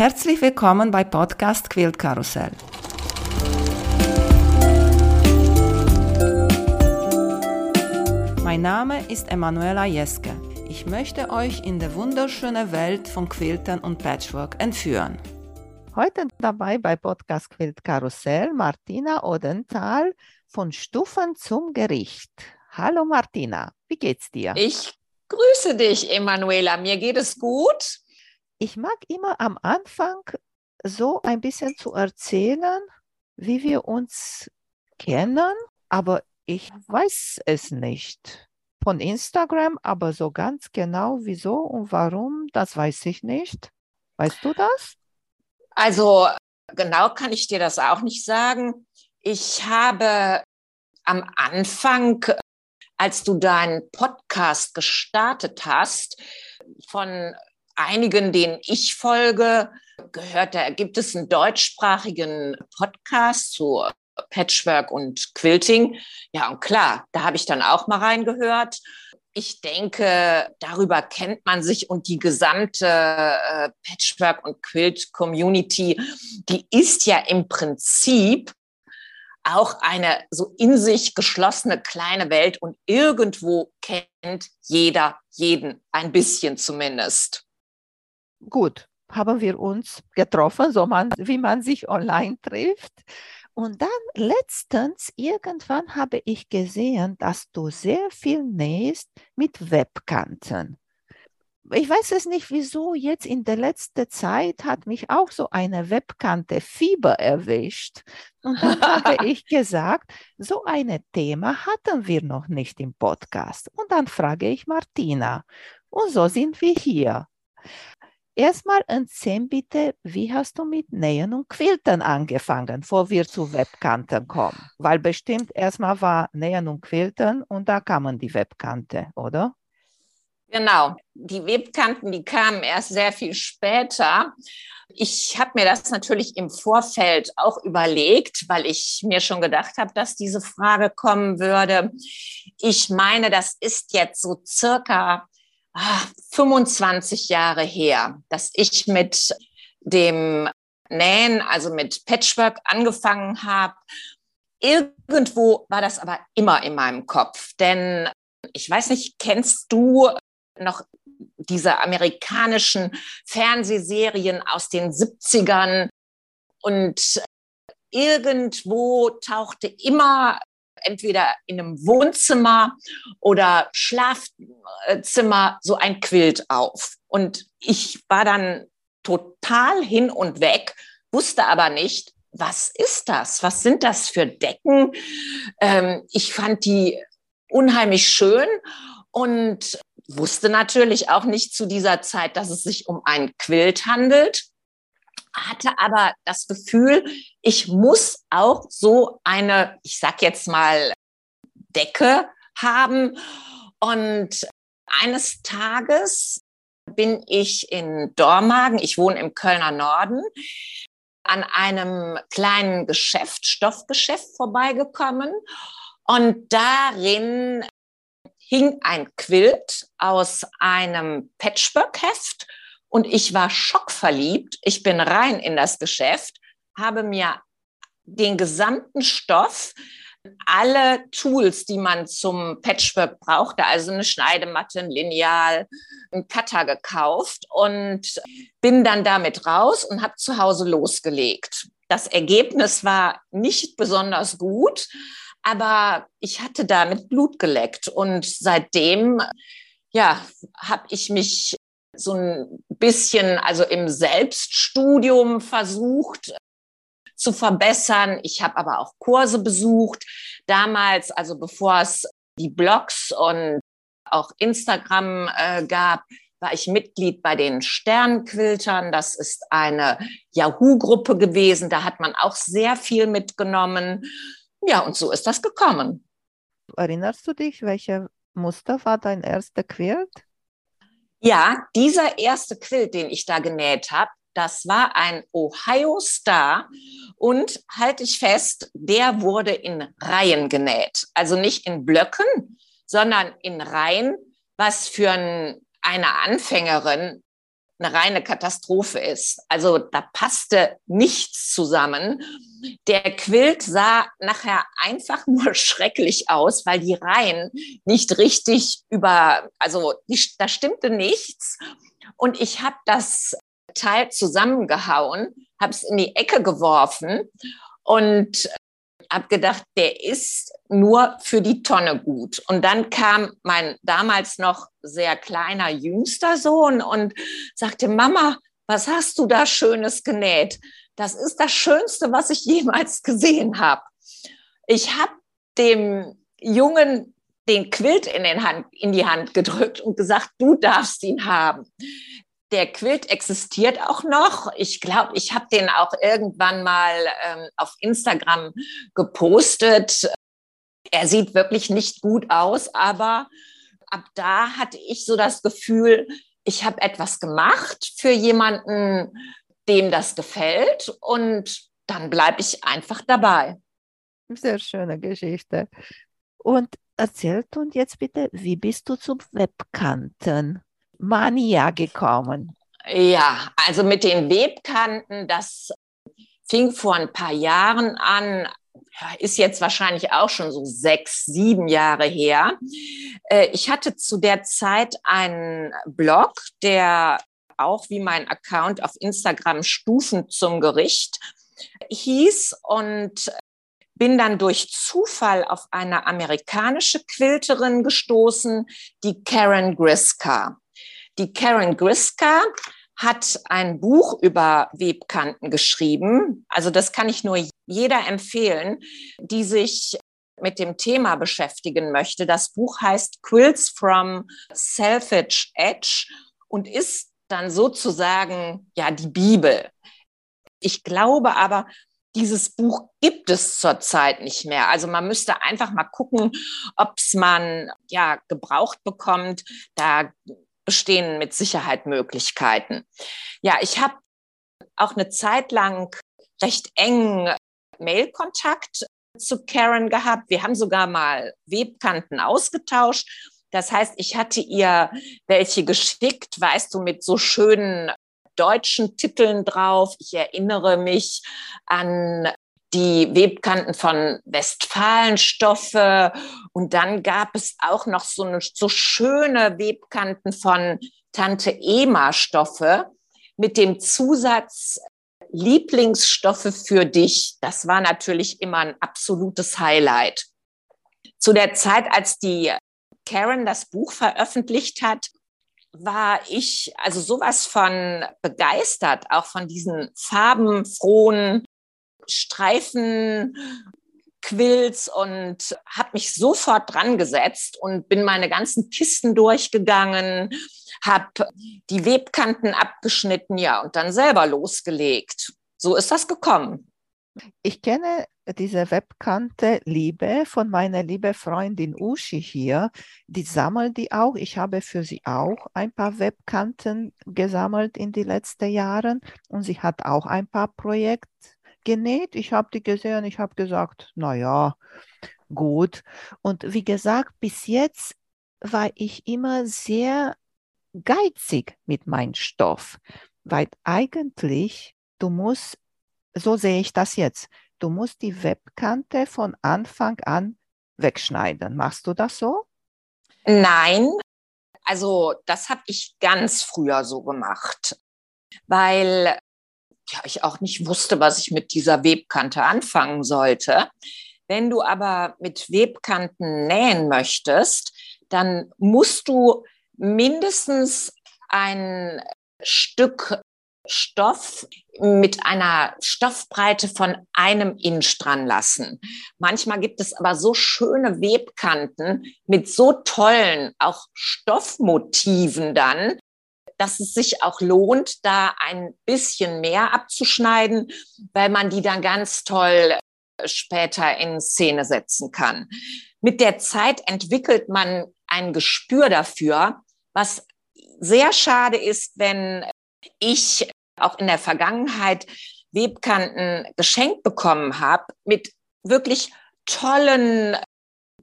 Herzlich willkommen bei Podcast Quilt Karussell. Mein Name ist Emanuela Jeske. Ich möchte euch in die wunderschöne Welt von Quiltern und Patchwork entführen. Heute dabei bei Podcast Quilt Karussell Martina Odenthal von Stufen zum Gericht. Hallo Martina, wie geht's dir? Ich grüße dich, Emanuela. Mir geht es gut. Ich mag immer am Anfang so ein bisschen zu erzählen, wie wir uns kennen, aber ich weiß es nicht. Von Instagram, aber so ganz genau wieso und warum, das weiß ich nicht. Weißt du das? Also genau kann ich dir das auch nicht sagen. Ich habe am Anfang, als du deinen Podcast gestartet hast, von einigen, denen ich folge, gehört, da gibt es einen deutschsprachigen Podcast zu Patchwork und Quilting. Ja, und klar, da habe ich dann auch mal reingehört. Ich denke, darüber kennt man sich und die gesamte äh, Patchwork- und Quilt-Community, die ist ja im Prinzip auch eine so in sich geschlossene kleine Welt und irgendwo kennt jeder jeden, ein bisschen zumindest. Gut, haben wir uns getroffen, so man, wie man sich online trifft. Und dann letztens, irgendwann habe ich gesehen, dass du sehr viel nähst mit Webkanten. Ich weiß es nicht, wieso jetzt in der letzten Zeit hat mich auch so eine Webkante Fieber erwischt. Und dann habe ich gesagt, so ein Thema hatten wir noch nicht im Podcast. Und dann frage ich Martina. Und so sind wir hier. Erstmal erzähl bitte, wie hast du mit Nähen und Quilten angefangen, bevor wir zu Webkanten kommen? Weil bestimmt erstmal war Nähen und Quilten und da kamen die Webkante, oder? Genau, die Webkanten, die kamen erst sehr viel später. Ich habe mir das natürlich im Vorfeld auch überlegt, weil ich mir schon gedacht habe, dass diese Frage kommen würde. Ich meine, das ist jetzt so circa 25 ah, Jahre her, dass ich mit dem Nähen, also mit Patchwork angefangen habe. Irgendwo war das aber immer in meinem Kopf, denn ich weiß nicht, kennst du noch diese amerikanischen Fernsehserien aus den 70ern? Und irgendwo tauchte immer entweder in einem Wohnzimmer oder Schlafzimmer so ein Quilt auf. Und ich war dann total hin und weg, wusste aber nicht, was ist das? Was sind das für Decken? Ähm, ich fand die unheimlich schön und wusste natürlich auch nicht zu dieser Zeit, dass es sich um ein Quilt handelt hatte aber das Gefühl, ich muss auch so eine, ich sag jetzt mal, Decke haben. Und eines Tages bin ich in Dormagen, ich wohne im Kölner Norden, an einem kleinen Geschäft, Stoffgeschäft vorbeigekommen. Und darin hing ein Quilt aus einem Patchwork-Heft und ich war schockverliebt. Ich bin rein in das Geschäft, habe mir den gesamten Stoff, alle Tools, die man zum Patchwork brauchte, also eine Schneidematte, ein Lineal, ein Cutter gekauft und bin dann damit raus und habe zu Hause losgelegt. Das Ergebnis war nicht besonders gut, aber ich hatte damit Blut geleckt und seitdem ja, habe ich mich so ein bisschen, also im Selbststudium versucht zu verbessern. Ich habe aber auch Kurse besucht. Damals, also bevor es die Blogs und auch Instagram äh, gab, war ich Mitglied bei den Sternquiltern. Das ist eine Yahoo-Gruppe gewesen. Da hat man auch sehr viel mitgenommen. Ja, und so ist das gekommen. Erinnerst du dich, welche Muster war dein erster Quilt? Ja, dieser erste Quilt, den ich da genäht habe, das war ein Ohio Star und halte ich fest, der wurde in Reihen genäht. Also nicht in Blöcken, sondern in Reihen, was für ein, eine Anfängerin eine reine Katastrophe ist. Also da passte nichts zusammen. Der Quilt sah nachher einfach nur schrecklich aus, weil die Reihen nicht richtig über, also die, da stimmte nichts. Und ich habe das Teil zusammengehauen, habe es in die Ecke geworfen und habe gedacht, der ist nur für die Tonne gut. Und dann kam mein damals noch sehr kleiner jüngster Sohn und sagte, Mama, was hast du da Schönes genäht? Das ist das Schönste, was ich jemals gesehen habe. Ich habe dem Jungen den Quilt in, den Hand, in die Hand gedrückt und gesagt, du darfst ihn haben der Quilt existiert auch noch. Ich glaube, ich habe den auch irgendwann mal ähm, auf Instagram gepostet. Er sieht wirklich nicht gut aus, aber ab da hatte ich so das Gefühl, ich habe etwas gemacht für jemanden, dem das gefällt und dann bleibe ich einfach dabei. Sehr schöne Geschichte. Und erzählt uns jetzt bitte, wie bist du zum Webkanten? Mania gekommen? Ja, also mit den Webkanten, das fing vor ein paar Jahren an, ist jetzt wahrscheinlich auch schon so sechs, sieben Jahre her. Äh, ich hatte zu der Zeit einen Blog, der auch wie mein Account auf Instagram Stufen zum Gericht hieß und bin dann durch Zufall auf eine amerikanische Quilterin gestoßen, die Karen Griska. Die Karen Griska hat ein Buch über Webkanten geschrieben. Also das kann ich nur jeder empfehlen, die sich mit dem Thema beschäftigen möchte. Das Buch heißt Quilts from Selfish Edge und ist dann sozusagen ja die Bibel. Ich glaube aber, dieses Buch gibt es zurzeit nicht mehr. Also man müsste einfach mal gucken, ob es man ja gebraucht bekommt. Da bestehen mit Sicherheit Möglichkeiten. Ja, ich habe auch eine Zeit lang recht eng Mailkontakt zu Karen gehabt. Wir haben sogar mal Webkanten ausgetauscht. Das heißt, ich hatte ihr welche geschickt, weißt du, mit so schönen deutschen Titeln drauf. Ich erinnere mich an die Webkanten von Westfalenstoffe und dann gab es auch noch so, eine, so schöne Webkanten von Tante Ema Stoffe mit dem Zusatz Lieblingsstoffe für dich. Das war natürlich immer ein absolutes Highlight. Zu der Zeit, als die Karen das Buch veröffentlicht hat, war ich also sowas von begeistert, auch von diesen farbenfrohen Streifen Quills und habe mich sofort dran gesetzt und bin meine ganzen Kisten durchgegangen, habe die Webkanten abgeschnitten, ja, und dann selber losgelegt. So ist das gekommen. Ich kenne diese Webkante Liebe von meiner lieben Freundin Uschi hier. Die sammelt die auch. Ich habe für sie auch ein paar Webkanten gesammelt in den letzten Jahren und sie hat auch ein paar Projekte genäht. Ich habe die gesehen, ich habe gesagt, naja, gut. Und wie gesagt, bis jetzt war ich immer sehr geizig mit meinem Stoff, weil eigentlich du musst, so sehe ich das jetzt, du musst die Webkante von Anfang an wegschneiden. Machst du das so? Nein, also das habe ich ganz früher so gemacht, weil ja, ich auch nicht wusste, was ich mit dieser Webkante anfangen sollte. Wenn du aber mit Webkanten nähen möchtest, dann musst du mindestens ein Stück Stoff mit einer Stoffbreite von einem Inch dran lassen. Manchmal gibt es aber so schöne Webkanten mit so tollen auch Stoffmotiven dann, dass es sich auch lohnt, da ein bisschen mehr abzuschneiden, weil man die dann ganz toll äh, später in Szene setzen kann. Mit der Zeit entwickelt man ein Gespür dafür, was sehr schade ist, wenn ich auch in der Vergangenheit Webkanten geschenkt bekommen habe mit wirklich tollen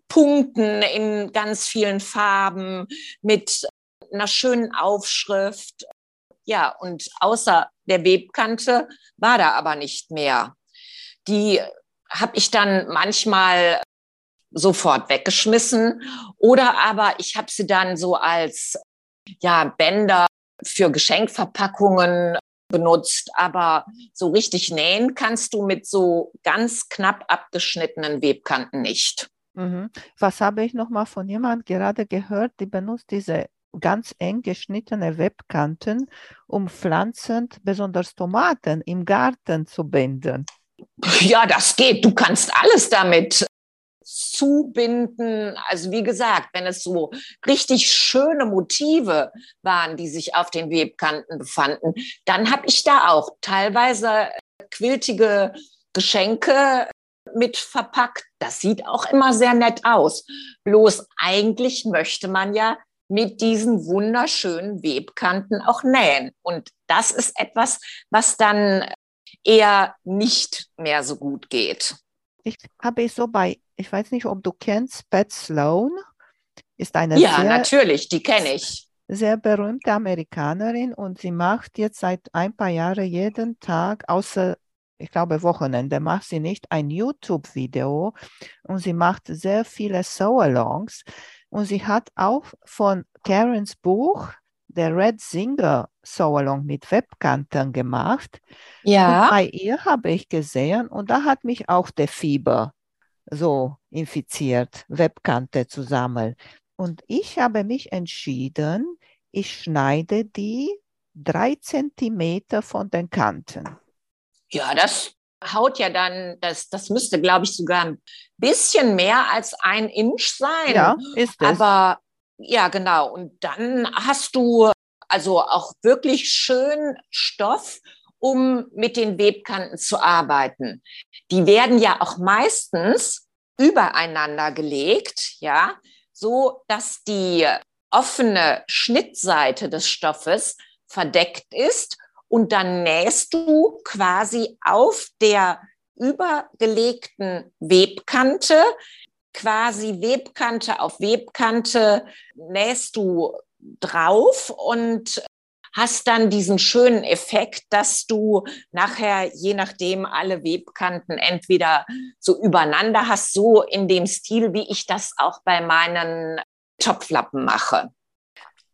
Punkten in ganz vielen Farben, mit einer schönen Aufschrift. Ja, und außer der Webkante war da aber nicht mehr. Die habe ich dann manchmal sofort weggeschmissen oder aber ich habe sie dann so als ja, Bänder für Geschenkverpackungen benutzt, aber so richtig nähen kannst du mit so ganz knapp abgeschnittenen Webkanten nicht. Mhm. Was habe ich noch mal von jemand gerade gehört, die benutzt diese ganz eng geschnittene Webkanten, um Pflanzen, besonders Tomaten, im Garten zu binden. Ja, das geht. Du kannst alles damit zubinden. Also wie gesagt, wenn es so richtig schöne Motive waren, die sich auf den Webkanten befanden, dann habe ich da auch teilweise quiltige Geschenke mit verpackt. Das sieht auch immer sehr nett aus. Bloß eigentlich möchte man ja mit diesen wunderschönen Webkanten auch nähen. Und das ist etwas, was dann eher nicht mehr so gut geht. Ich habe es so bei, ich weiß nicht, ob du kennst, Pat Sloan, ist eine ja, sehr, natürlich, die kenne ich. Sehr berühmte Amerikanerin und sie macht jetzt seit ein paar Jahren jeden Tag, außer ich glaube Wochenende, macht sie nicht ein YouTube-Video und sie macht sehr viele Sew-Alongs und sie hat auch von Karens Buch der Red Singer Sew-Along mit Webkanten gemacht. Ja. Und bei ihr habe ich gesehen und da hat mich auch der Fieber so infiziert, Webkante zu sammeln. Und ich habe mich entschieden, ich schneide die drei Zentimeter von den Kanten. Ja, das haut ja dann, das, das müsste, glaube ich, sogar ein bisschen mehr als ein Inch sein. Ja, ist es. Aber ja, genau. Und dann hast du also auch wirklich schön Stoff, um mit den Webkanten zu arbeiten. Die werden ja auch meistens übereinander gelegt, ja, so dass die offene Schnittseite des Stoffes verdeckt ist und dann nähst du quasi auf der übergelegten Webkante, quasi Webkante auf Webkante, nähst du drauf und hast dann diesen schönen Effekt, dass du nachher, je nachdem, alle Webkanten entweder so übereinander hast, so in dem Stil, wie ich das auch bei meinen Topflappen mache.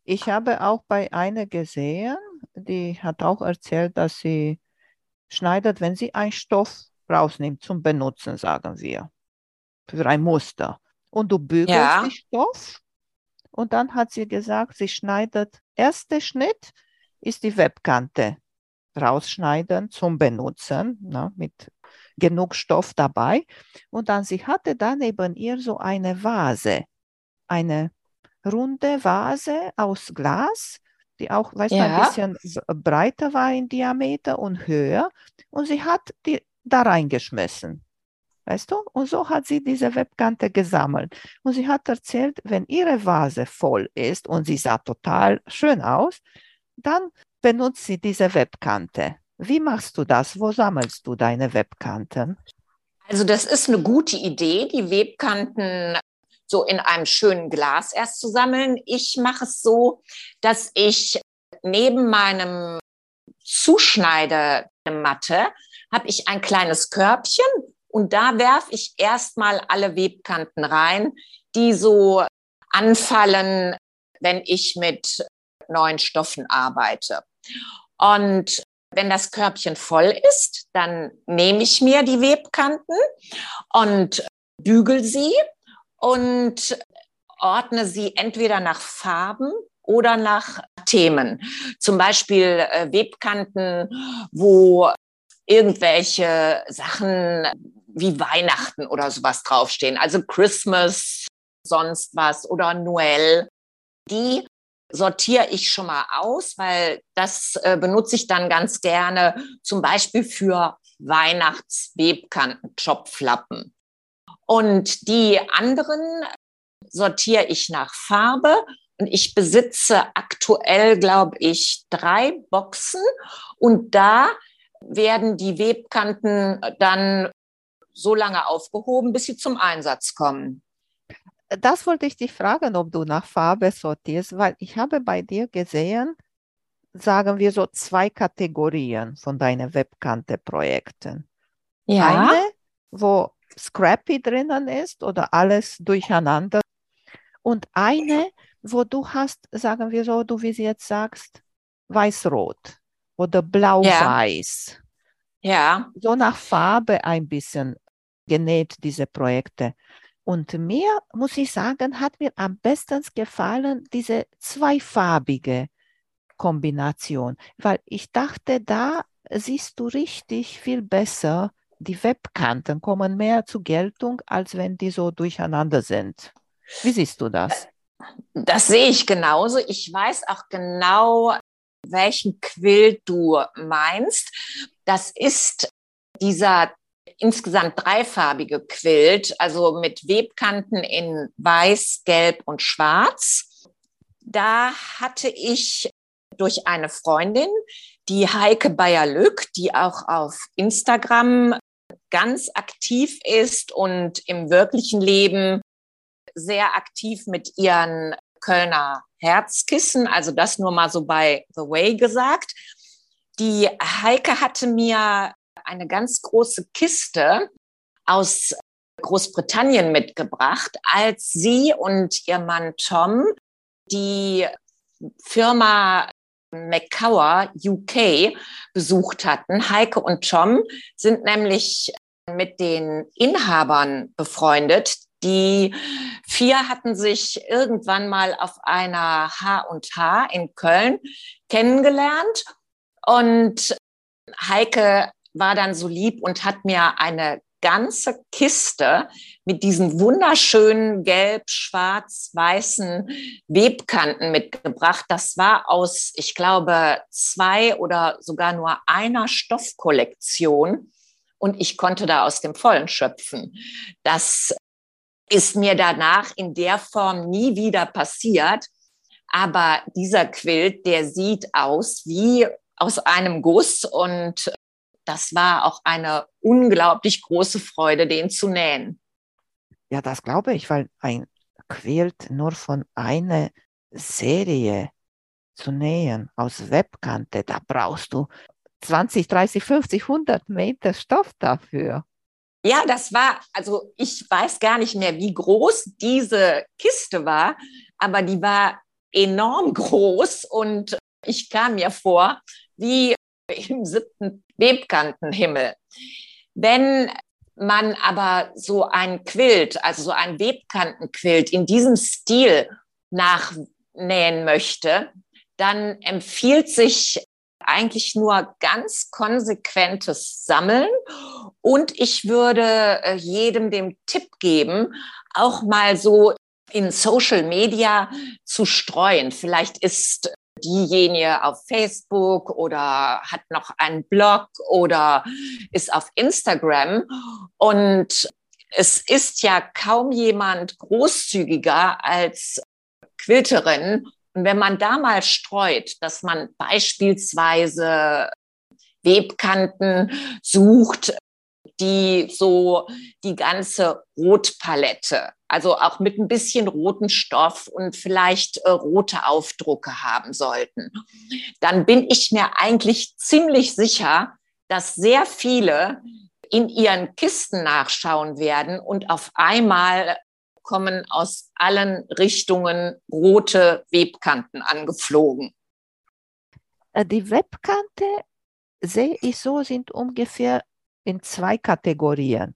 Ich habe auch bei einer gesehen, die hat auch erzählt, dass sie schneidet, wenn sie einen Stoff rausnimmt zum Benutzen, sagen wir, für ein Muster. Und du bügelst ja. den Stoff und dann hat sie gesagt, sie schneidet, erster Schnitt ist die Webkante rausschneiden zum Benutzen, ne, mit genug Stoff dabei. Und dann sie hatte dann neben ihr so eine Vase, eine runde Vase aus Glas die auch, weißt ja. du, ein bisschen breiter war in Diameter und höher. Und sie hat die da reingeschmissen. Weißt du? Und so hat sie diese Webkante gesammelt. Und sie hat erzählt, wenn ihre Vase voll ist und sie sah total schön aus, dann benutzt sie diese Webkante. Wie machst du das? Wo sammelst du deine Webkanten? Also das ist eine gute Idee, die Webkanten so in einem schönen Glas erst zu sammeln. Ich mache es so, dass ich neben meinem Zuschneidematte habe ich ein kleines Körbchen und da werfe ich erstmal alle Webkanten rein, die so anfallen, wenn ich mit neuen Stoffen arbeite. Und wenn das Körbchen voll ist, dann nehme ich mir die Webkanten und bügel sie und ordne sie entweder nach Farben oder nach Themen. Zum Beispiel äh, Webkanten, wo irgendwelche Sachen wie Weihnachten oder sowas draufstehen. Also Christmas, sonst was oder Noel. Die sortiere ich schon mal aus, weil das äh, benutze ich dann ganz gerne zum Beispiel für Weihnachtswebkanten, Topflappen. Und die anderen sortiere ich nach Farbe. Und ich besitze aktuell, glaube ich, drei Boxen. Und da werden die Webkanten dann so lange aufgehoben, bis sie zum Einsatz kommen. Das wollte ich dich fragen, ob du nach Farbe sortierst, weil ich habe bei dir gesehen, sagen wir so, zwei Kategorien von deinen Webkante-Projekten. Ja. Eine, wo Scrappy drinnen ist oder alles durcheinander. Und eine, wo du hast, sagen wir so, du wie sie jetzt sagst, weiß-rot oder blau-weiß. Ja. So nach Farbe ein bisschen genäht, diese Projekte. Und mir, muss ich sagen, hat mir am besten gefallen diese zweifarbige Kombination, weil ich dachte, da siehst du richtig viel besser, die Webkanten kommen mehr zur Geltung, als wenn die so durcheinander sind. Wie siehst du das? Das sehe ich genauso. Ich weiß auch genau, welchen Quill du meinst. Das ist dieser insgesamt dreifarbige Quilt, also mit Webkanten in weiß, gelb und schwarz. Da hatte ich durch eine Freundin, die Heike Bayer-Lück, die auch auf Instagram ganz aktiv ist und im wirklichen Leben sehr aktiv mit ihren Kölner Herzkissen, also das nur mal so bei The Way gesagt. Die Heike hatte mir eine ganz große Kiste aus Großbritannien mitgebracht, als sie und ihr Mann Tom die Firma McCower UK besucht hatten. Heike und Tom sind nämlich mit den Inhabern befreundet. Die vier hatten sich irgendwann mal auf einer H&H in Köln kennengelernt und Heike war dann so lieb und hat mir eine ganze Kiste mit diesen wunderschönen gelb, schwarz, weißen Webkanten mitgebracht. Das war aus, ich glaube, zwei oder sogar nur einer Stoffkollektion. Und ich konnte da aus dem Vollen schöpfen. Das ist mir danach in der Form nie wieder passiert. Aber dieser Quilt, der sieht aus wie aus einem Guss und das war auch eine unglaublich große Freude, den zu nähen. Ja, das glaube ich, weil ein Quilt nur von einer Serie zu nähen aus Webkante, da brauchst du 20, 30, 50, 100 Meter Stoff dafür. Ja, das war, also ich weiß gar nicht mehr, wie groß diese Kiste war, aber die war enorm groß und ich kam mir vor wie im siebten Webkantenhimmel. Wenn man aber so ein Quilt, also so ein Webkantenquilt in diesem Stil nachnähen möchte, dann empfiehlt sich eigentlich nur ganz konsequentes Sammeln. Und ich würde äh, jedem den Tipp geben, auch mal so in Social Media zu streuen. Vielleicht ist diejenige auf Facebook oder hat noch einen Blog oder ist auf Instagram. Und es ist ja kaum jemand großzügiger als Quilterin. Und wenn man da mal streut, dass man beispielsweise Webkanten sucht, die so die ganze Rotpalette, also auch mit ein bisschen roten Stoff und vielleicht äh, rote Aufdrucke haben sollten, dann bin ich mir eigentlich ziemlich sicher, dass sehr viele in ihren Kisten nachschauen werden und auf einmal kommen aus allen Richtungen rote Webkanten angeflogen. Äh, die Webkante sehe ich so, sind ungefähr in zwei Kategorien.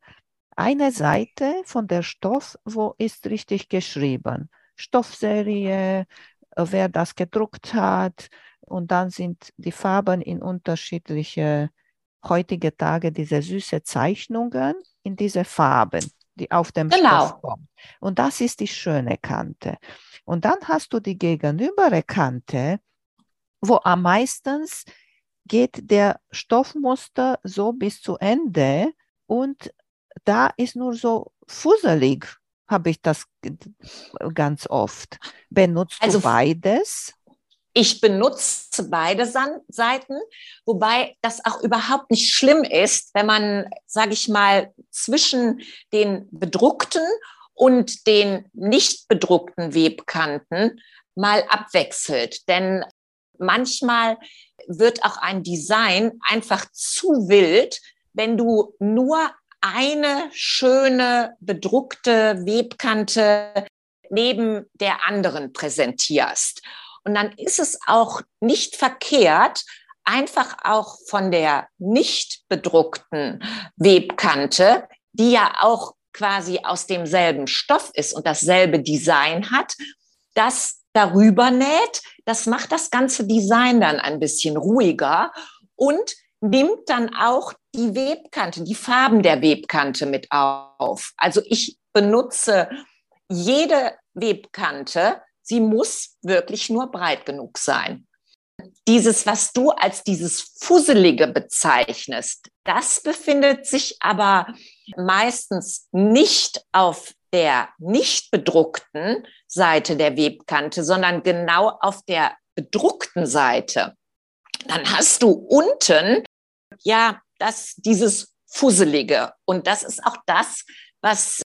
Eine Seite von der Stoff, wo ist richtig geschrieben. Stoffserie, äh, wer das gedruckt hat. Und dann sind die Farben in unterschiedliche, heutige Tage, diese süße Zeichnungen in diese Farben, die auf dem genau. Stoff kommen. Und das ist die schöne Kante. Und dann hast du die gegenübere Kante, wo am meisten geht der Stoffmuster so bis zu Ende und da ist nur so fusselig, habe ich das ganz oft. Benutzt also, du beides? Ich benutze beide Seiten, wobei das auch überhaupt nicht schlimm ist, wenn man, sage ich mal, zwischen den bedruckten und den nicht bedruckten Webkanten mal abwechselt. Denn manchmal wird auch ein Design einfach zu wild, wenn du nur eine schöne bedruckte Webkante neben der anderen präsentierst. Und dann ist es auch nicht verkehrt, einfach auch von der nicht bedruckten Webkante, die ja auch quasi aus demselben Stoff ist und dasselbe Design hat, das darüber näht. Das macht das ganze Design dann ein bisschen ruhiger und nimmt dann auch die Webkante, die Farben der Webkante mit auf. Also ich benutze jede Webkante, sie muss wirklich nur breit genug sein. Dieses, was du als dieses Fusselige bezeichnest, das befindet sich aber meistens nicht auf der nicht bedruckten Seite der Webkante, sondern genau auf der bedruckten Seite. Dann hast du unten ja das, dieses Fusselige. Und das ist auch das, was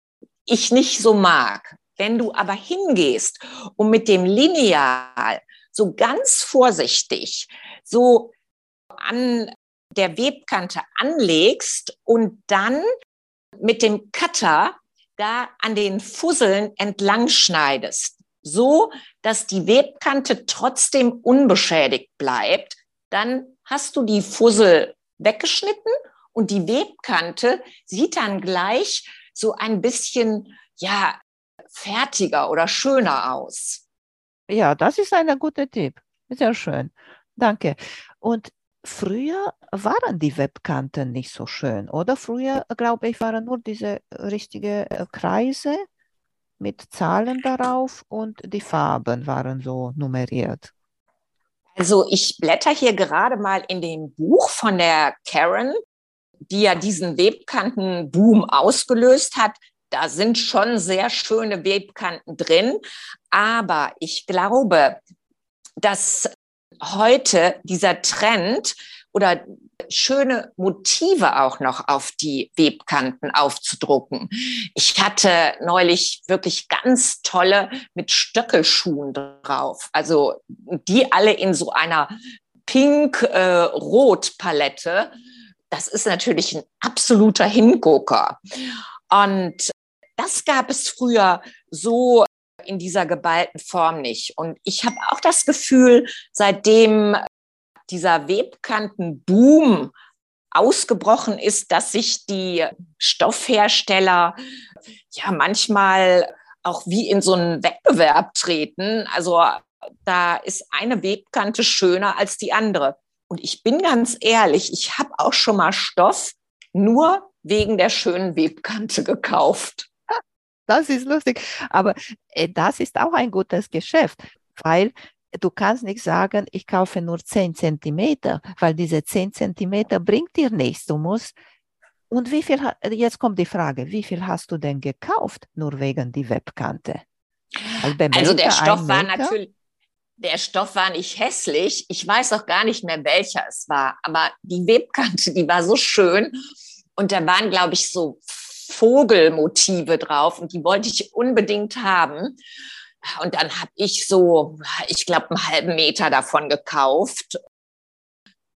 ich nicht so mag. Wenn du aber hingehst und mit dem Lineal so ganz vorsichtig so an der Webkante anlegst und dann mit dem Cutter da an den Fusseln entlang schneidest, so dass die Webkante trotzdem unbeschädigt bleibt, dann hast du die Fussel weggeschnitten und die Webkante sieht dann gleich so ein bisschen, ja, fertiger oder schöner aus. Ja, das ist ein guter Tipp. Sehr schön. Danke. Und früher waren die Webkanten nicht so schön, oder? Früher, glaube ich, waren nur diese richtigen äh, Kreise mit Zahlen darauf und die Farben waren so nummeriert. Also ich blätter hier gerade mal in dem Buch von der Karen, die ja diesen Webkantenboom ausgelöst hat. Da sind schon sehr schöne Webkanten drin, aber ich glaube, dass heute dieser Trend oder schöne Motive auch noch auf die Webkanten aufzudrucken. Ich hatte neulich wirklich ganz tolle mit Stöckelschuhen drauf. Also die alle in so einer Pink-Rot-Palette. Äh, das ist natürlich ein absoluter Hingucker. Und das gab es früher so in dieser geballten Form nicht. Und ich habe auch das Gefühl, seitdem dieser Webkantenboom ausgebrochen ist, dass sich die Stoffhersteller ja manchmal auch wie in so einen Wettbewerb treten. Also da ist eine Webkante schöner als die andere. Und ich bin ganz ehrlich, ich habe auch schon mal Stoff nur wegen der schönen Webkante gekauft. Das ist lustig. Aber äh, das ist auch ein gutes Geschäft, weil du kannst nicht sagen, ich kaufe nur 10 Zentimeter, weil diese 10 Zentimeter bringt dir nichts. Du musst und wie viel, jetzt kommt die Frage, wie viel hast du denn gekauft, nur wegen die Webkante? Also der Stoff war natürlich, der Stoff war nicht hässlich. Ich weiß auch gar nicht mehr, welcher es war, aber die Webkante, die war so schön. Und da waren, glaube ich, so Vogelmotive drauf und die wollte ich unbedingt haben. Und dann habe ich so, ich glaube, einen halben Meter davon gekauft.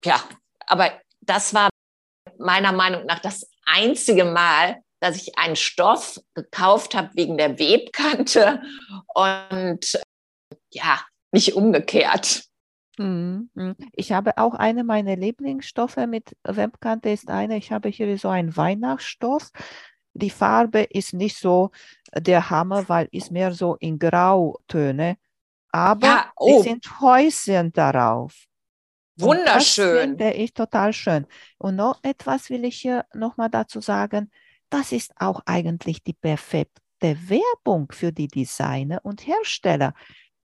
Ja, aber das war meiner Meinung nach das einzige Mal, dass ich einen Stoff gekauft habe wegen der Webkante und ja, nicht umgekehrt. Mhm. Ich habe auch eine meiner Lieblingsstoffe mit Webkante ist eine, ich habe hier so einen Weihnachtsstoff die Farbe ist nicht so der Hammer, weil ist mehr so in Grautöne. Aber ja, oh. es sind Häuschen darauf. Wunderschön. Das finde ich total schön. Und noch etwas will ich hier nochmal dazu sagen. Das ist auch eigentlich die perfekte Werbung für die Designer und Hersteller.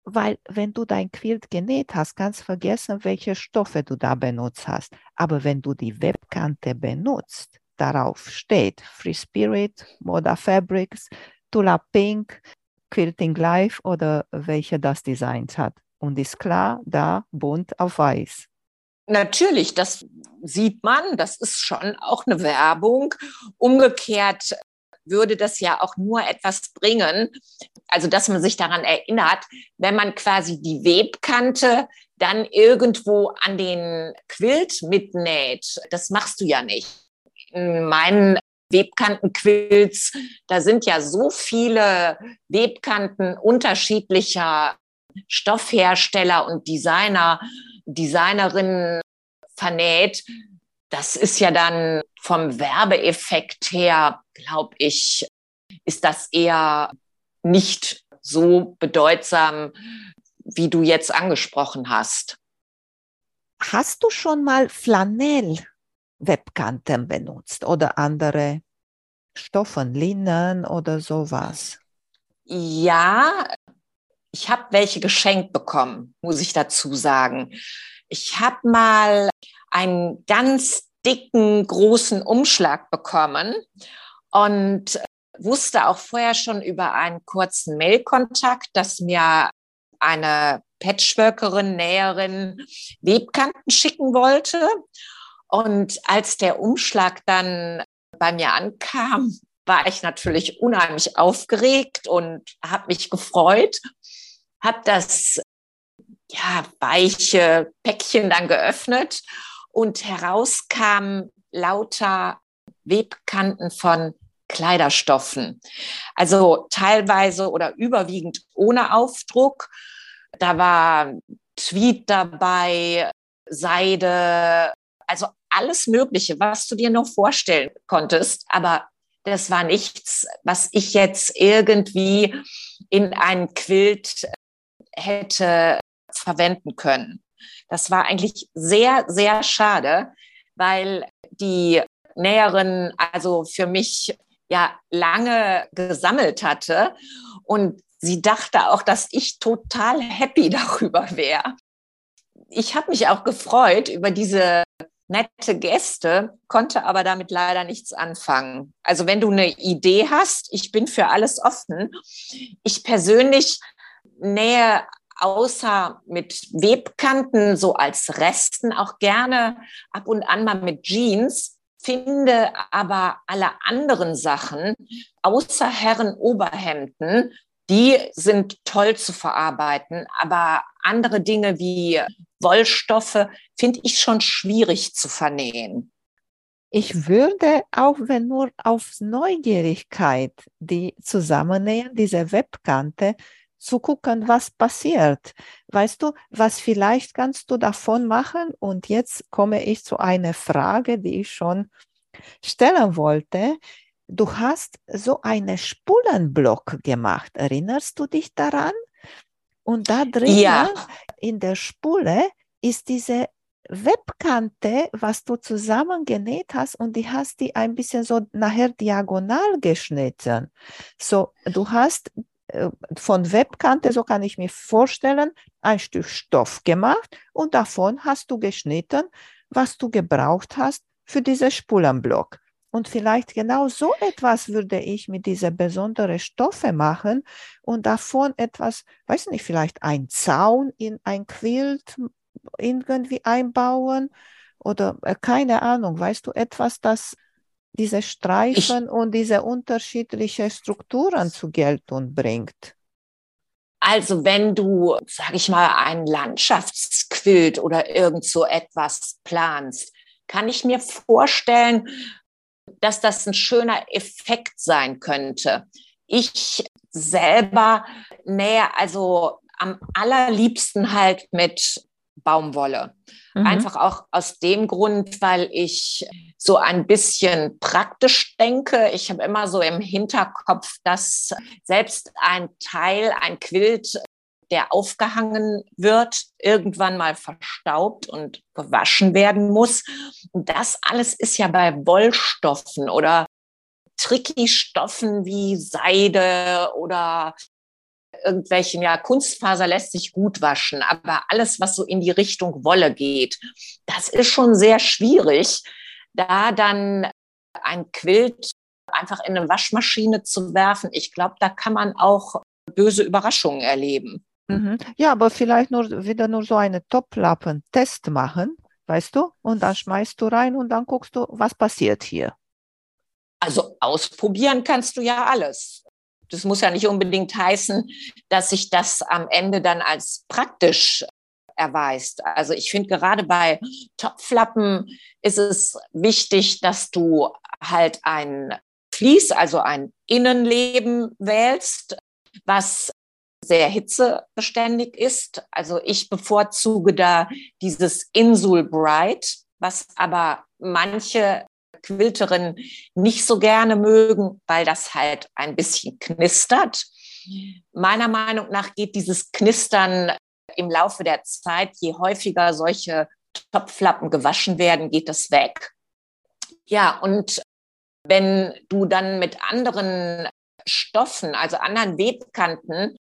Weil wenn du dein Quilt genäht hast, kannst du vergessen, welche Stoffe du da benutzt hast. Aber wenn du die Webkante benutzt, darauf steht. Free Spirit, Moda Fabrics, Tula Pink, Quilting Life oder welche das designt hat. Und ist klar, da bunt auf weiß. Natürlich, das sieht man, das ist schon auch eine Werbung. Umgekehrt würde das ja auch nur etwas bringen, also dass man sich daran erinnert, wenn man quasi die Webkante dann irgendwo an den Quilt mitnäht. Das machst du ja nicht. In meinen Webkantenquilts, da sind ja so viele Webkanten unterschiedlicher Stoffhersteller und Designer, Designerinnen vernäht. Das ist ja dann vom Werbeeffekt her, glaube ich, ist das eher nicht so bedeutsam, wie du jetzt angesprochen hast. Hast du schon mal Flanell-Webkanten benutzt oder andere Stoffen, Linnen oder sowas? Ja, ich habe welche geschenkt bekommen, muss ich dazu sagen. Ich habe mal einen ganz dicken, großen Umschlag bekommen und wusste auch vorher schon über einen kurzen Mailkontakt, dass mir eine Patchworkerin, Näherin Webkanten schicken wollte. Und als der Umschlag dann bei mir ankam, war ich natürlich unheimlich aufgeregt und habe mich gefreut, habe das ja, weiche Päckchen dann geöffnet und heraus kamen lauter Webkanten von Kleiderstoffen. Also teilweise oder überwiegend ohne Aufdruck. Da war Tweet dabei, Seide, also alles Mögliche, was du dir noch vorstellen konntest. Aber das war nichts, was ich jetzt irgendwie in einen Quilt hätte verwenden können. Das war eigentlich sehr, sehr schade, weil die Näherin also für mich ja lange gesammelt hatte und sie dachte auch, dass ich total happy darüber wäre. Ich habe mich auch gefreut über diese nette Gäste, konnte aber damit leider nichts anfangen. Also wenn du eine Idee hast, ich bin für alles offen. Ich persönlich nähe außer mit Webkanten so als Resten auch gerne ab und an mal mit Jeans, finde aber alle anderen Sachen außer Herren-Oberhemden, die sind toll zu verarbeiten, aber andere Dinge wie Wollstoffe finde ich schon schwierig zu vernähen. Ich würde auch, wenn nur auf Neugierigkeit die zusammennähen, diese Webkante, zu gucken, was passiert. Weißt du, was vielleicht kannst du davon machen? Und jetzt komme ich zu einer Frage, die ich schon stellen wollte. Du hast so einen Spulenblock gemacht. Erinnerst du dich daran? Und da drin ja. in der Spule ist diese Webkante, was du zusammengenäht hast und die hast die ein bisschen so nachher diagonal geschnitten. So, du hast äh, von Webkante, so kann ich mir vorstellen, ein Stück Stoff gemacht und davon hast du geschnitten, was du gebraucht hast für diesen Spulenblock. Und vielleicht genau so etwas würde ich mit dieser besonderen Stoffe machen und davon etwas, weiß nicht, vielleicht ein Zaun in ein Quilt irgendwie einbauen oder äh, keine Ahnung, weißt du, etwas, das diese Streifen ich, und diese unterschiedlichen Strukturen zu Geltung bringt? Also wenn du, sag ich mal, ein Landschaftsquilt oder irgend so etwas planst, kann ich mir vorstellen, dass das ein schöner Effekt sein könnte. Ich selber nähe also am allerliebsten halt mit Baumwolle. Mhm. Einfach auch aus dem Grund, weil ich so ein bisschen praktisch denke. Ich habe immer so im Hinterkopf, dass selbst ein Teil, ein Quilt, der aufgehangen wird, irgendwann mal verstaubt und gewaschen werden muss. Und das alles ist ja bei Wollstoffen oder tricky Stoffen wie Seide oder irgendwelchen, ja, Kunstfaser lässt sich gut waschen, aber alles, was so in die Richtung Wolle geht, das ist schon sehr schwierig, da dann ein Quilt einfach in eine Waschmaschine zu werfen. Ich glaube, da kann man auch böse Überraschungen erleben. Mhm. Ja, aber vielleicht nur wieder nur so eine Toplappen-Test machen, weißt du? Und dann schmeißt du rein und dann guckst du, was passiert hier. Also ausprobieren kannst du ja alles. Das muss ja nicht unbedingt heißen, dass sich das am Ende dann als praktisch erweist. Also ich finde gerade bei Topflappen ist es wichtig, dass du halt ein Fließ, also ein Innenleben wählst, was sehr hitzebeständig ist. Also ich bevorzuge da dieses Insul Bright, was aber manche Quilterinnen nicht so gerne mögen, weil das halt ein bisschen knistert. Meiner Meinung nach geht dieses Knistern im Laufe der Zeit, je häufiger solche Topflappen gewaschen werden, geht das weg. Ja, und wenn du dann mit anderen Stoffen, also anderen Webkanten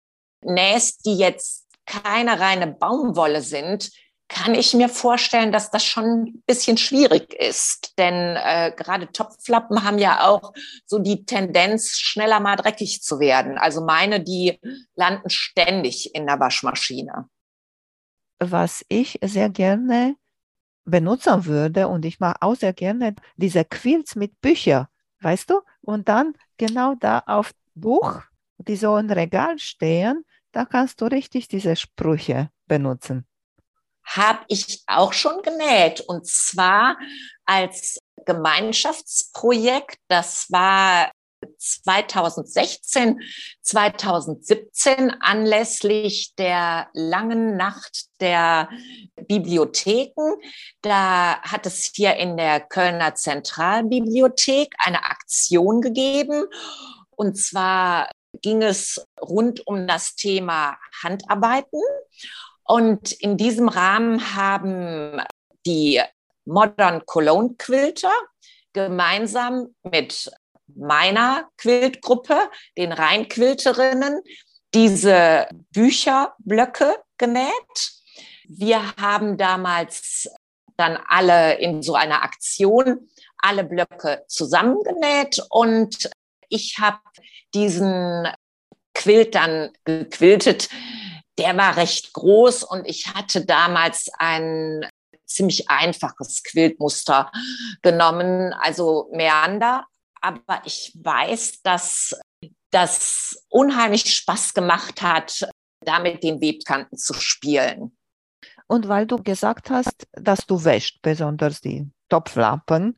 nähst, die jetzt keine reine Baumwolle sind, kann ich mir vorstellen, dass das schon ein bisschen schwierig ist. Denn äh, gerade Topflappen haben ja auch so die Tendenz, schneller mal dreckig zu werden. Also meine, die landen ständig in der Waschmaschine. Was ich sehr gerne benutzen würde und ich mache auch sehr gerne diese Quilts mit Büchern, weißt du? Und dann genau da auf Buch, die so im Regal stehen, da kannst du richtig diese Sprüche benutzen. Habe ich auch schon genäht und zwar als Gemeinschaftsprojekt. Das war 2016, 2017 anlässlich der langen Nacht der Bibliotheken. Da hat es hier in der Kölner Zentralbibliothek eine Aktion gegeben. Und zwar ging es rund um das Thema Handarbeiten. Und in diesem Rahmen haben die Modern Cologne Quilter gemeinsam mit meiner Quiltgruppe, den Rheinquilterinnen, diese Bücherblöcke genäht. Wir haben damals dann alle in so einer Aktion alle Blöcke zusammengenäht und ich habe diesen Quilt dann gequiltet. Der war recht groß und ich hatte damals ein ziemlich einfaches Quiltmuster genommen, also Meander. Aber ich weiß, dass das unheimlich Spaß gemacht hat, damit den Webkanten zu spielen. Und weil du gesagt hast, dass du wäscht, besonders die Topflappen,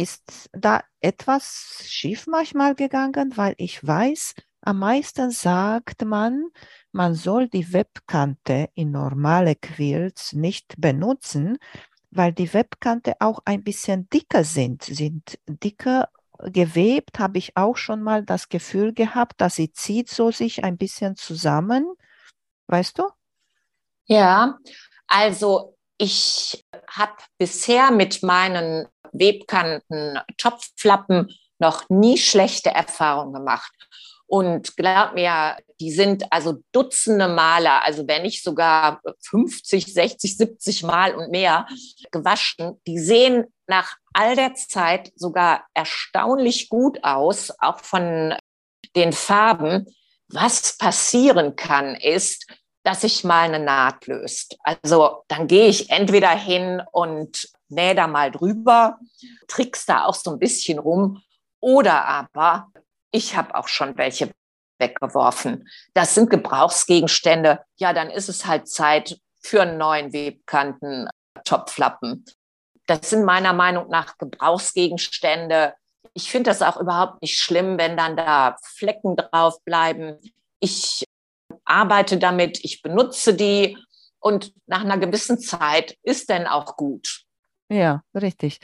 ist da etwas schief manchmal gegangen, weil ich weiß, am meisten sagt man, man soll die Webkante in normale Quilts nicht benutzen, weil die Webkante auch ein bisschen dicker sind, sind dicker gewebt, habe ich auch schon mal das Gefühl gehabt, dass sie zieht so sich ein bisschen zusammen. Weißt du? Ja, also ich habe bisher mit meinen Webkanten, Topflappen noch nie schlechte Erfahrungen gemacht. Und glaub mir, die sind also Dutzende Male, also wenn nicht sogar 50, 60, 70 Mal und mehr gewaschen. Die sehen nach all der Zeit sogar erstaunlich gut aus, auch von den Farben. Was passieren kann, ist, dass sich mal eine Naht löst. Also dann gehe ich entweder hin und nähe da mal drüber, trickst da auch so ein bisschen rum. Oder aber ich habe auch schon welche weggeworfen. Das sind Gebrauchsgegenstände. Ja, dann ist es halt Zeit für einen neuen Webkanten Topflappen. Das sind meiner Meinung nach Gebrauchsgegenstände. Ich finde das auch überhaupt nicht schlimm, wenn dann da Flecken drauf bleiben. Ich arbeite damit, ich benutze die und nach einer gewissen Zeit ist dann auch gut. Ja, richtig.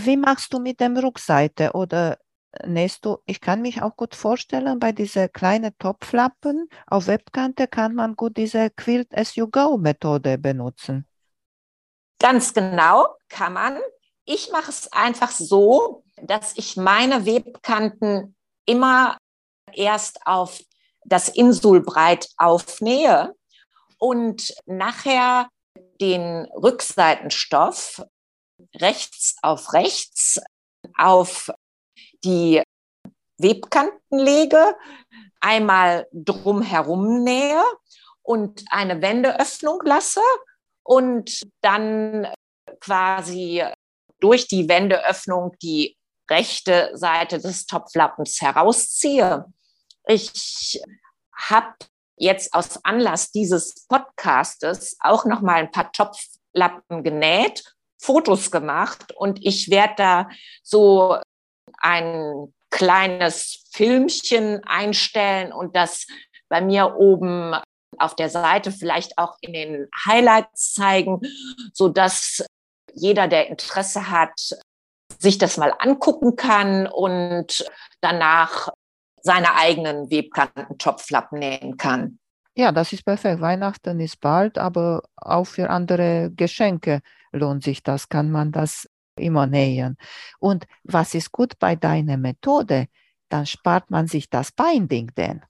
Wie machst du mit dem Rückseite oder nähst du, ich kann mich auch gut vorstellen, bei dieser kleinen Topflappen auf Webkante kann man gut diese Quilt as you go Methode benutzen. Ganz genau kann man. Ich mache es einfach so, dass ich meine Webkanten immer erst auf das Insulbreit aufnähe und nachher den Rückseitenstoff rechts auf rechts auf die Webkanten lege, einmal drumherum nähe und eine Wendeöffnung lasse und dann quasi durch die Wendeöffnung die rechte Seite des Topflappens herausziehe. Ich habe jetzt aus Anlass dieses Podcastes auch noch mal ein paar Topflappen genäht, Fotos gemacht und ich werde da so ein kleines Filmchen einstellen und das bei mir oben auf der Seite vielleicht auch in den Highlights zeigen, so dass jeder, der Interesse hat, sich das mal angucken kann und danach seine eigenen Webkanten-Topflappen nähen kann. Ja, das ist perfekt. Weihnachten ist bald, aber auch für andere Geschenke lohnt sich das, kann man das immer nähen. Und was ist gut bei deiner Methode? Dann spart man sich das Binding denn.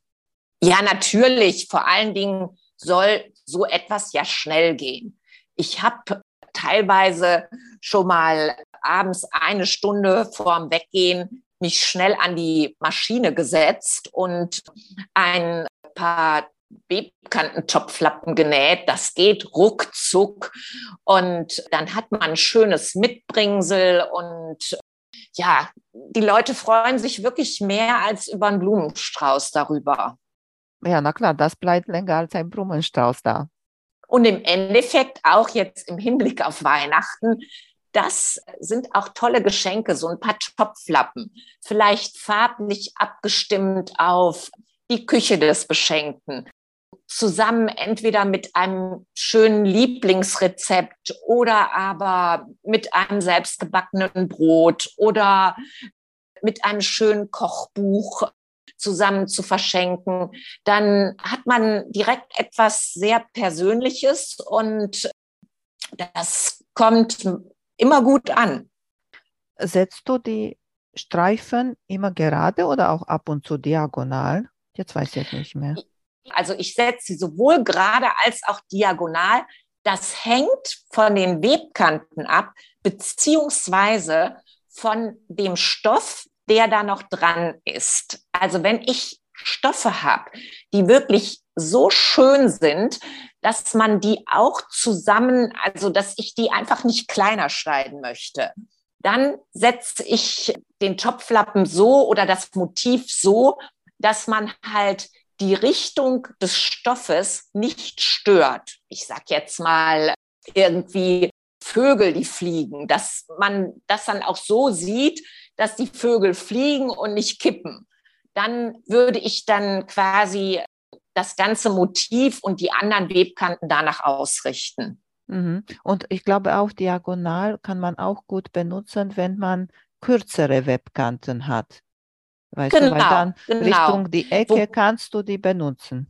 Ja, natürlich. Vor allen Dingen soll so etwas ja schnell gehen. Ich habe teilweise schon mal abends eine Stunde vorm Weggehen mich schnell an die Maschine gesetzt und ein paar Webkantentopflappen genäht. Das geht ruckzuck. Und dann hat man ein schönes Mitbringsel und ja, die Leute freuen sich wirklich mehr als über einen Blumenstrauß darüber. Ja, na klar, das bleibt länger als ein Blumenstrauß da. Und im Endeffekt auch jetzt im Hinblick auf Weihnachten, das sind auch tolle Geschenke, so ein paar Topflappen, vielleicht farblich abgestimmt auf die Küche des Beschenkten, zusammen entweder mit einem schönen Lieblingsrezept oder aber mit einem selbstgebackenen Brot oder mit einem schönen Kochbuch zusammen zu verschenken, dann hat man direkt etwas sehr Persönliches und das kommt immer gut an. Setzt du die Streifen immer gerade oder auch ab und zu diagonal? Jetzt weiß ich nicht mehr. Also ich setze sie sowohl gerade als auch diagonal. Das hängt von den Webkanten ab, beziehungsweise von dem Stoff, der da noch dran ist. Also wenn ich Stoffe habe, die wirklich so schön sind, dass man die auch zusammen, also dass ich die einfach nicht kleiner schneiden möchte, dann setze ich den Topflappen so oder das Motiv so, dass man halt die Richtung des Stoffes nicht stört. Ich sag jetzt mal irgendwie Vögel, die fliegen, dass man das dann auch so sieht, dass die Vögel fliegen und nicht kippen. Dann würde ich dann quasi das ganze Motiv und die anderen Webkanten danach ausrichten. Mhm. Und ich glaube auch diagonal kann man auch gut benutzen, wenn man kürzere Webkanten hat. Weißt genau, du, weil genau, dann genau. Richtung die Ecke Wo, kannst du die benutzen.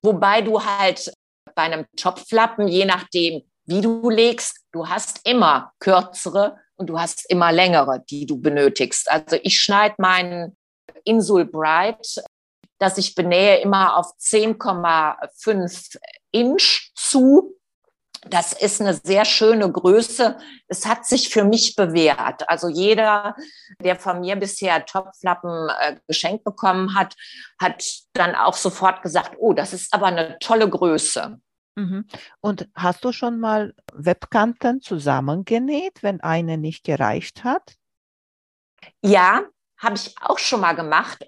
Wobei du halt bei einem Topflappen, je nachdem, wie du legst, du hast immer kürzere und du hast immer längere, die du benötigst. Also ich schneide meinen Insul Bright, das ich benähe, immer auf 10,5 Inch zu das ist eine sehr schöne Größe. Es hat sich für mich bewährt. Also jeder, der von mir bisher Topflappen äh, geschenkt bekommen hat, hat dann auch sofort gesagt, oh, das ist aber eine tolle Größe. Mhm. Und hast du schon mal Webkanten zusammengenäht, wenn eine nicht gereicht hat? Ja, habe ich auch schon mal gemacht,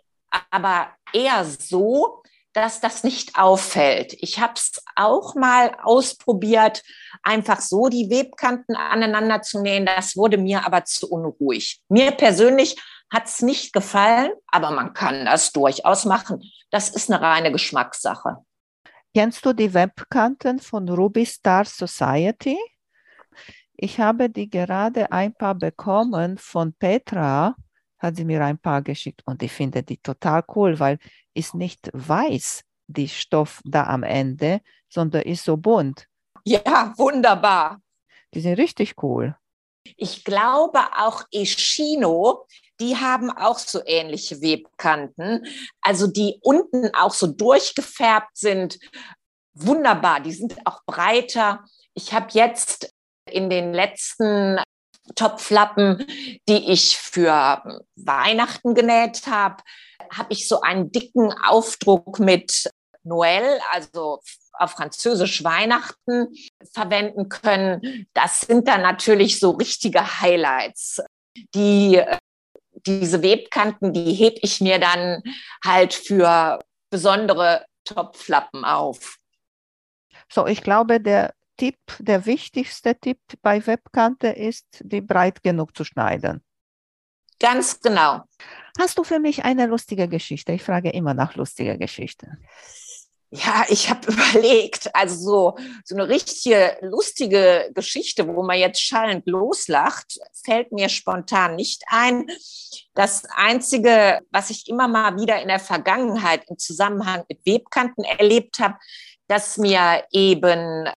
aber eher so, dass das nicht auffällt. Ich habe es auch mal ausprobiert, einfach so die Webkanten aneinander zu nähen. Das wurde mir aber zu unruhig. Mir persönlich hat es nicht gefallen, aber man kann das durchaus machen. Das ist eine reine Geschmackssache. Kennst du die Webkanten von Ruby Star Society? Ich habe die gerade ein paar bekommen von Petra hat sie mir ein paar geschickt und ich finde die total cool, weil ist nicht weiß, die Stoff da am Ende, sondern ist so bunt. Ja, wunderbar. Die sind richtig cool. Ich glaube auch Eschino, die haben auch so ähnliche Webkanten, also die unten auch so durchgefärbt sind. Wunderbar, die sind auch breiter. Ich habe jetzt in den letzten Topflappen, die ich für Weihnachten genäht habe, habe ich so einen dicken Aufdruck mit Noël, also auf Französisch Weihnachten verwenden können. Das sind dann natürlich so richtige Highlights. Die diese Webkanten, die hebe ich mir dann halt für besondere Topflappen auf. So, ich glaube, der Tipp, der wichtigste Tipp bei Webkante ist, die breit genug zu schneiden. Ganz genau. Hast du für mich eine lustige Geschichte? Ich frage immer nach lustiger Geschichte. Ja, ich habe überlegt, also so, so eine richtige lustige Geschichte, wo man jetzt schallend loslacht, fällt mir spontan nicht ein. Das Einzige, was ich immer mal wieder in der Vergangenheit im Zusammenhang mit Webkanten erlebt habe, dass mir eben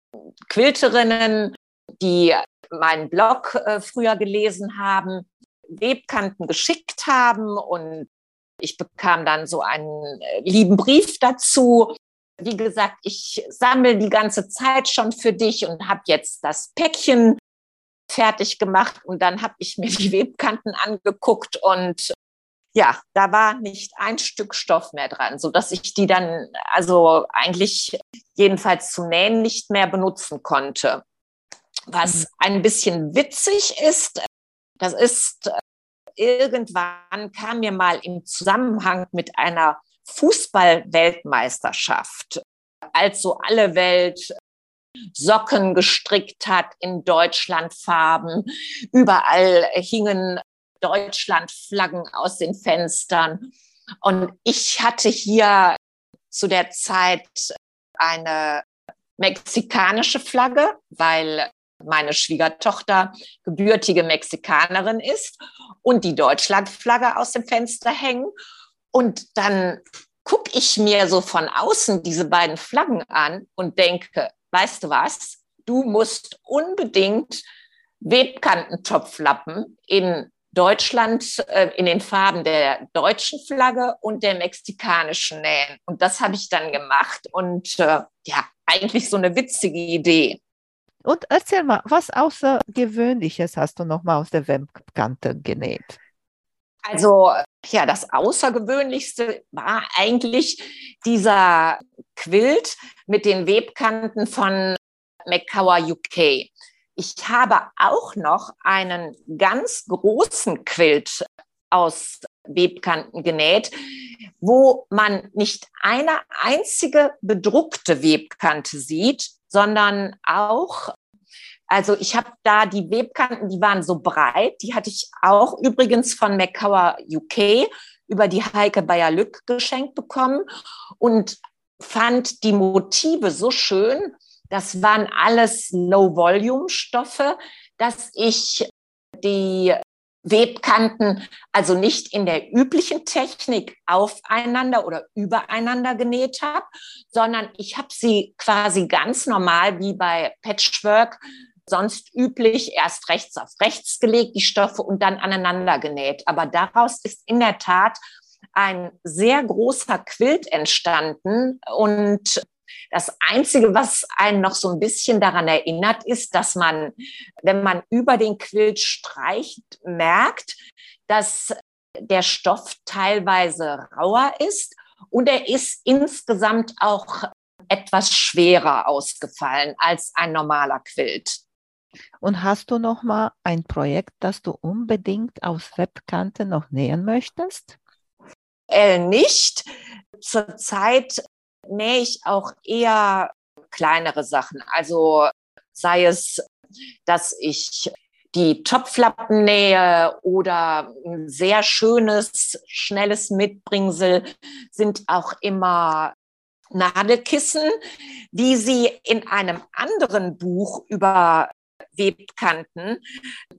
Quilterinnen, die meinen Blog äh, früher gelesen haben, Webkanten geschickt haben und ich bekam dann so einen äh, lieben Brief dazu. Wie gesagt, ich sammle die ganze Zeit schon für dich und habe jetzt das Päckchen fertig gemacht und dann habe ich mir die Webkanten angeguckt und ja, da war nicht ein Stück Stoff mehr dran, so dass ich die dann also eigentlich jedenfalls zu nähen nicht mehr benutzen konnte. Was mhm. ein bisschen witzig ist, das ist irgendwann kam mir mal im Zusammenhang mit einer Fußball-Weltmeisterschaft, als so alle Welt Socken gestrickt hat in Deutschlandfarben. Überall hingen Deutschlandflaggen aus den Fenstern. Und ich hatte hier zu der Zeit eine mexikanische Flagge, weil meine Schwiegertochter gebürtige Mexikanerin ist und die Deutschlandflagge aus dem Fenster hängen. Und dann gucke ich mir so von außen diese beiden Flaggen an und denke, weißt du was, du musst unbedingt Webkantentopflappen in Deutschland äh, in den Farben der deutschen Flagge und der mexikanischen nähen. Und das habe ich dann gemacht und äh, ja, eigentlich so eine witzige Idee. Und erzähl mal, was Außergewöhnliches hast du nochmal aus der Webkante genäht? Also ja, das Außergewöhnlichste war eigentlich dieser Quilt mit den Webkanten von Macawa UK. Ich habe auch noch einen ganz großen Quilt aus Webkanten genäht, wo man nicht eine einzige bedruckte Webkante sieht, sondern auch, also ich habe da die Webkanten, die waren so breit, die hatte ich auch übrigens von McCower UK über die Heike Bayer-Lück geschenkt bekommen und fand die Motive so schön. Das waren alles Low-Volume-Stoffe, dass ich die Webkanten also nicht in der üblichen Technik aufeinander oder übereinander genäht habe, sondern ich habe sie quasi ganz normal wie bei Patchwork sonst üblich erst rechts auf rechts gelegt, die Stoffe und dann aneinander genäht. Aber daraus ist in der Tat ein sehr großer Quilt entstanden und das Einzige, was einen noch so ein bisschen daran erinnert, ist, dass man, wenn man über den Quilt streicht, merkt, dass der Stoff teilweise rauer ist und er ist insgesamt auch etwas schwerer ausgefallen als ein normaler Quilt. Und hast du noch mal ein Projekt, das du unbedingt aus Webkante noch nähen möchtest? Äh, nicht. Zurzeit nähe ich auch eher kleinere Sachen. Also sei es, dass ich die Topflappen nähe oder ein sehr schönes, schnelles Mitbringsel sind auch immer Nadelkissen, wie sie in einem anderen Buch über Webkanten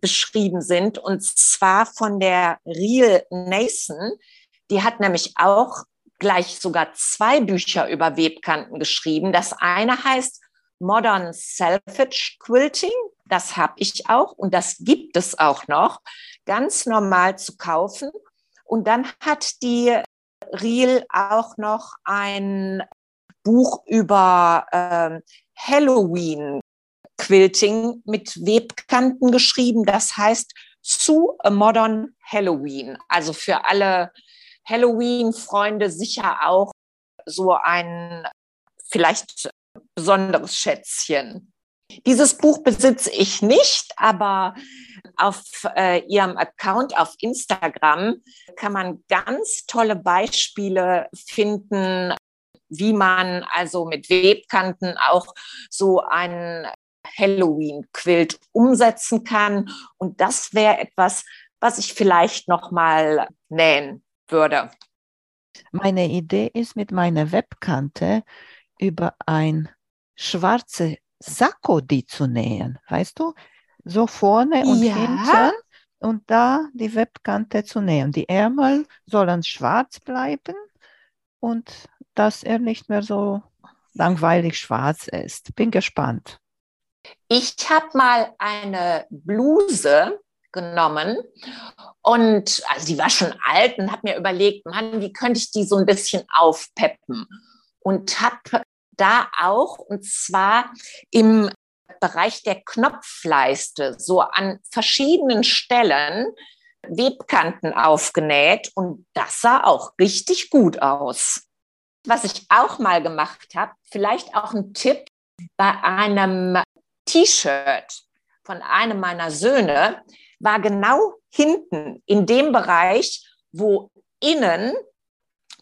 beschrieben sind, und zwar von der Real Nason. Die hat nämlich auch gleich sogar zwei Bücher über Webkanten geschrieben. Das eine heißt Modern Selfage Quilting. Das habe ich auch und das gibt es auch noch, ganz normal zu kaufen. Und dann hat die Real auch noch ein Buch über äh, Halloween Quilting mit Webkanten geschrieben. Das heißt Sue a Modern Halloween. Also für alle Halloween-Freunde sicher auch so ein vielleicht besonderes Schätzchen. Dieses Buch besitze ich nicht, aber auf äh, ihrem Account auf Instagram kann man ganz tolle Beispiele finden, wie man also mit Webkanten auch so einen Halloween-Quilt umsetzen kann. Und das wäre etwas, was ich vielleicht noch mal nähen würde. Meine Idee ist mit meiner Webkante über ein schwarze Sakko die zu nähen, weißt du? So vorne und ja. hinten und da die Webkante zu nähen. Die Ärmel sollen schwarz bleiben und dass er nicht mehr so langweilig schwarz ist. Bin gespannt. Ich habe mal eine Bluse genommen und also die war schon alt und habe mir überlegt, Mann, wie könnte ich die so ein bisschen aufpeppen und habe da auch und zwar im Bereich der Knopfleiste so an verschiedenen Stellen Webkanten aufgenäht und das sah auch richtig gut aus. Was ich auch mal gemacht habe, vielleicht auch ein Tipp bei einem T-Shirt von einem meiner Söhne, war genau hinten in dem Bereich, wo innen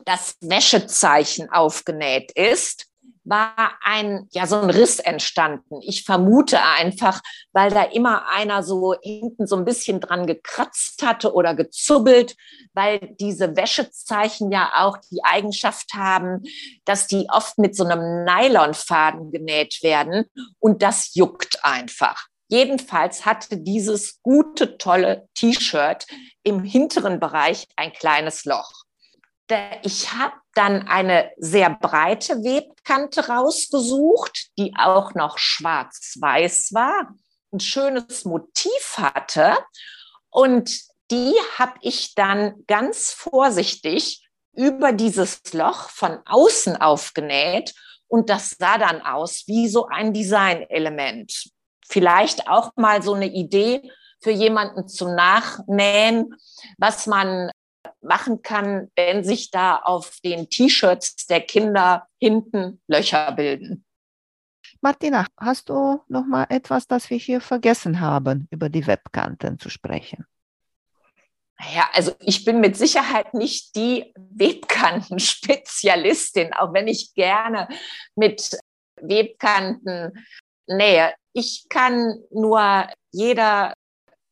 das Wäschezeichen aufgenäht ist, war ein, ja, so ein Riss entstanden. Ich vermute einfach, weil da immer einer so hinten so ein bisschen dran gekratzt hatte oder gezubbelt, weil diese Wäschezeichen ja auch die Eigenschaft haben, dass die oft mit so einem Nylonfaden genäht werden und das juckt einfach. Jedenfalls hatte dieses gute, tolle T-Shirt im hinteren Bereich ein kleines Loch. Ich habe dann eine sehr breite Webkante rausgesucht, die auch noch schwarz-weiß war, ein schönes Motiv hatte. Und die habe ich dann ganz vorsichtig über dieses Loch von außen aufgenäht. Und das sah dann aus wie so ein Designelement. Vielleicht auch mal so eine Idee für jemanden zum Nachnähen, was man machen kann, wenn sich da auf den T-Shirts der Kinder hinten Löcher bilden. Martina, hast du noch mal etwas, das wir hier vergessen haben, über die Webkanten zu sprechen? Ja, also ich bin mit Sicherheit nicht die Webkanten-Spezialistin, auch wenn ich gerne mit Webkanten nähe. Ich kann nur jeder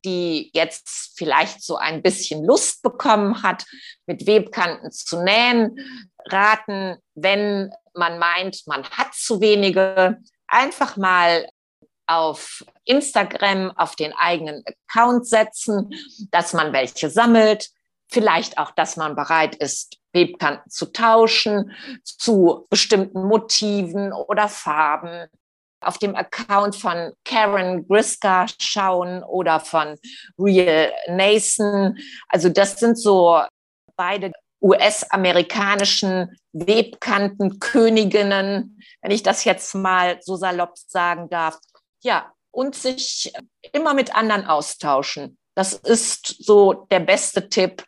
die jetzt vielleicht so ein bisschen Lust bekommen hat, mit Webkanten zu nähen, raten, wenn man meint, man hat zu wenige, einfach mal auf Instagram auf den eigenen Account setzen, dass man welche sammelt, vielleicht auch, dass man bereit ist, Webkanten zu tauschen zu bestimmten Motiven oder Farben auf dem Account von Karen Griska schauen oder von Real Nason. Also das sind so beide US-amerikanischen Webkantenköniginnen, wenn ich das jetzt mal so salopp sagen darf. Ja, und sich immer mit anderen austauschen. Das ist so der beste Tipp.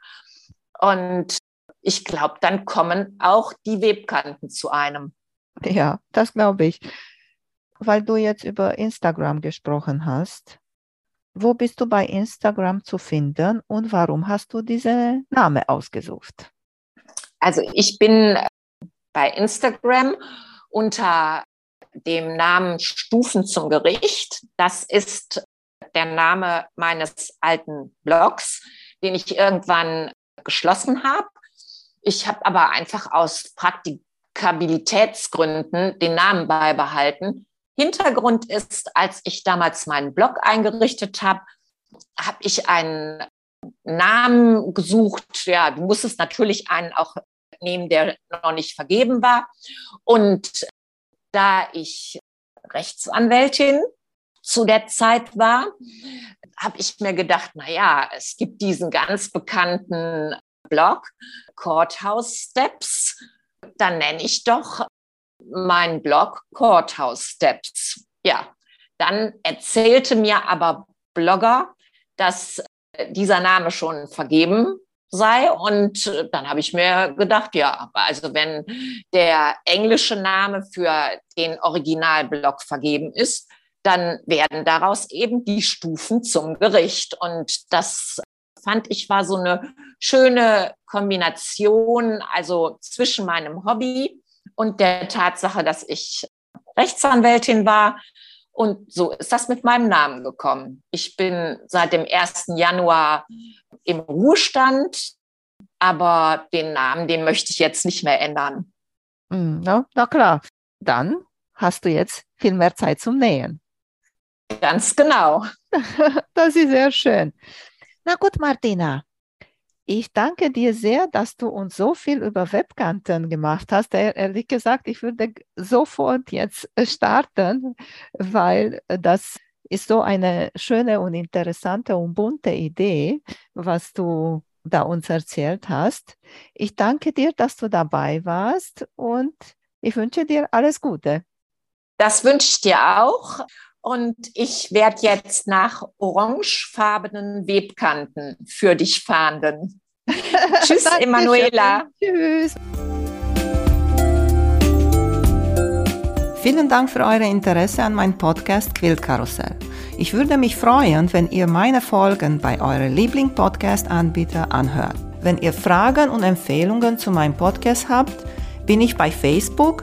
Und ich glaube, dann kommen auch die Webkanten zu einem. Ja, das glaube ich weil du jetzt über Instagram gesprochen hast. Wo bist du bei Instagram zu finden und warum hast du diese Name ausgesucht? Also ich bin bei Instagram unter dem Namen Stufen zum Gericht. Das ist der Name meines alten Blogs, den ich irgendwann geschlossen habe. Ich habe aber einfach aus Praktikabilitätsgründen den Namen beibehalten, Hintergrund ist, als ich damals meinen Blog eingerichtet habe, habe ich einen Namen gesucht. Ja, du musstest natürlich einen auch nehmen, der noch nicht vergeben war. Und da ich Rechtsanwältin zu der Zeit war, habe ich mir gedacht, na ja, es gibt diesen ganz bekannten Blog Courthouse Steps. Dann nenne ich doch mein Blog Courthouse Steps. Ja, dann erzählte mir aber Blogger, dass äh, dieser Name schon vergeben sei. Und äh, dann habe ich mir gedacht, ja, also wenn der englische Name für den Originalblog vergeben ist, dann werden daraus eben die Stufen zum Gericht. Und das fand ich war so eine schöne Kombination, also zwischen meinem Hobby und der Tatsache, dass ich Rechtsanwältin war. Und so ist das mit meinem Namen gekommen. Ich bin seit dem 1. Januar im Ruhestand, aber den Namen, den möchte ich jetzt nicht mehr ändern. Hm, na, na klar, dann hast du jetzt viel mehr Zeit zum Nähen. Ganz genau. Das ist sehr schön. Na gut, Martina, ich danke dir sehr, dass du uns so viel über Webkanten gemacht hast. Ehrlich gesagt, ich würde sofort jetzt starten, weil das ist so eine schöne und interessante und bunte Idee, was du da uns erzählt hast. Ich danke dir, dass du dabei warst und ich wünsche dir alles Gute. Das wünsche ich dir auch. Und ich werde jetzt nach orangefarbenen Webkanten für dich fahnden. Tschüss, Emanuela. Tschüss. Vielen Dank für euer Interesse an meinem Podcast Quillkarussell. Ich würde mich freuen, wenn ihr meine Folgen bei eurem Liebling-Podcast-Anbieter anhört. Wenn ihr Fragen und Empfehlungen zu meinem Podcast habt, bin ich bei Facebook